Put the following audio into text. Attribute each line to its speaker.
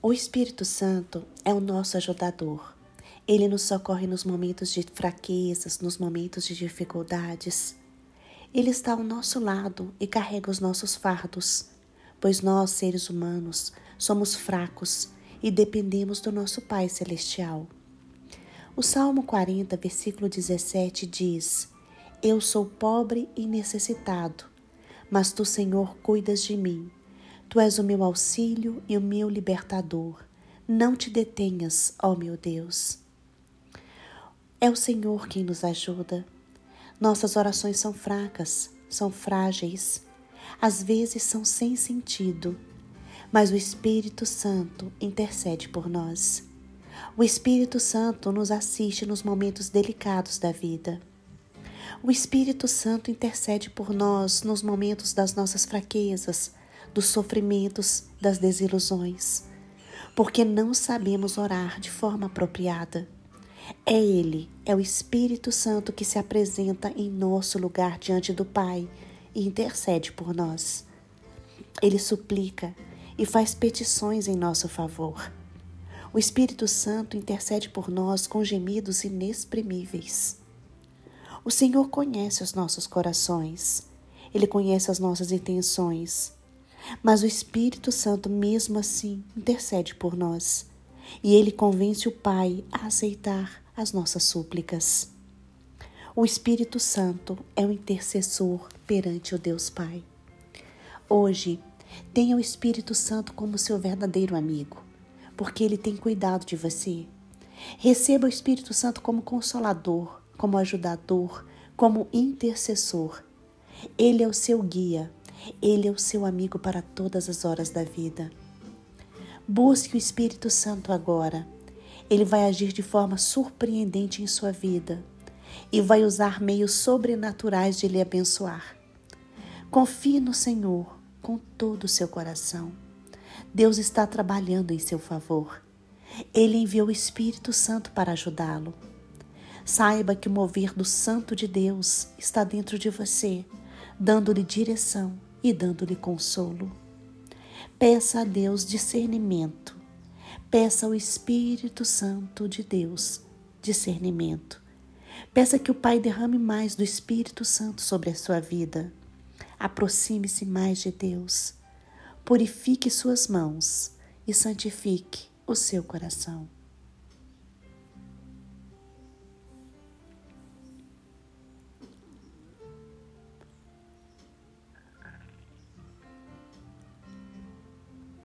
Speaker 1: O Espírito Santo é o nosso ajudador. Ele nos socorre nos momentos de fraquezas, nos momentos de dificuldades. Ele está ao nosso lado e carrega os nossos fardos, pois nós, seres humanos, somos fracos e dependemos do nosso Pai Celestial. O Salmo 40, versículo 17 diz: Eu sou pobre e necessitado, mas tu, Senhor, cuidas de mim. Tu és o meu auxílio e o meu libertador. Não te detenhas, ó meu Deus. É o Senhor quem nos ajuda. Nossas orações são fracas, são frágeis, às vezes são sem sentido, mas o Espírito Santo intercede por nós. O Espírito Santo nos assiste nos momentos delicados da vida. O Espírito Santo intercede por nós nos momentos das nossas fraquezas, dos sofrimentos, das desilusões, porque não sabemos orar de forma apropriada. É Ele, é o Espírito Santo que se apresenta em nosso lugar diante do Pai e intercede por nós. Ele suplica e faz petições em nosso favor. O Espírito Santo intercede por nós com gemidos inexprimíveis. O Senhor conhece os nossos corações, Ele conhece as nossas intenções, mas o Espírito Santo, mesmo assim, intercede por nós e Ele convence o Pai a aceitar as nossas súplicas. O Espírito Santo é o intercessor perante o Deus Pai. Hoje, tenha o Espírito Santo como seu verdadeiro amigo porque Ele tem cuidado de você. Receba o Espírito Santo como consolador, como ajudador, como intercessor. Ele é o seu guia, ele é o seu amigo para todas as horas da vida. Busque o Espírito Santo agora. Ele vai agir de forma surpreendente em sua vida e vai usar meios sobrenaturais de lhe abençoar. Confie no Senhor com todo o seu coração. Deus está trabalhando em seu favor. Ele enviou o Espírito Santo para ajudá-lo. Saiba que o mover do Santo de Deus está dentro de você, dando-lhe direção e dando-lhe consolo. Peça a Deus discernimento. Peça ao Espírito Santo de Deus discernimento. Peça que o Pai derrame mais do Espírito Santo sobre a sua vida. Aproxime-se mais de Deus purifique suas mãos e santifique o seu coração.